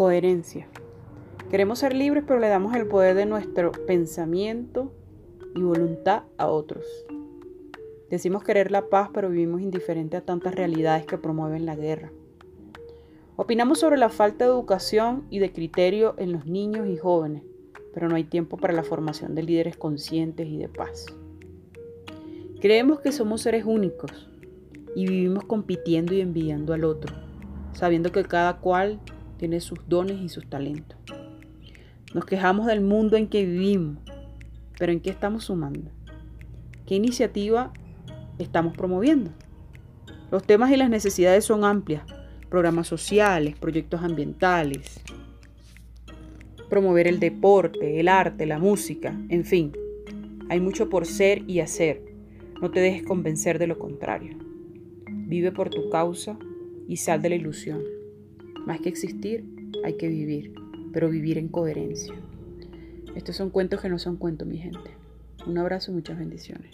Coherencia. Queremos ser libres, pero le damos el poder de nuestro pensamiento y voluntad a otros. Decimos querer la paz, pero vivimos indiferente a tantas realidades que promueven la guerra. Opinamos sobre la falta de educación y de criterio en los niños y jóvenes, pero no hay tiempo para la formación de líderes conscientes y de paz. Creemos que somos seres únicos y vivimos compitiendo y envidiando al otro, sabiendo que cada cual tiene sus dones y sus talentos. Nos quejamos del mundo en que vivimos, pero ¿en qué estamos sumando? ¿Qué iniciativa estamos promoviendo? Los temas y las necesidades son amplias. Programas sociales, proyectos ambientales, promover el deporte, el arte, la música, en fin. Hay mucho por ser y hacer. No te dejes convencer de lo contrario. Vive por tu causa y sal de la ilusión. Más que existir, hay que vivir, pero vivir en coherencia. Estos son cuentos que no son cuentos, mi gente. Un abrazo y muchas bendiciones.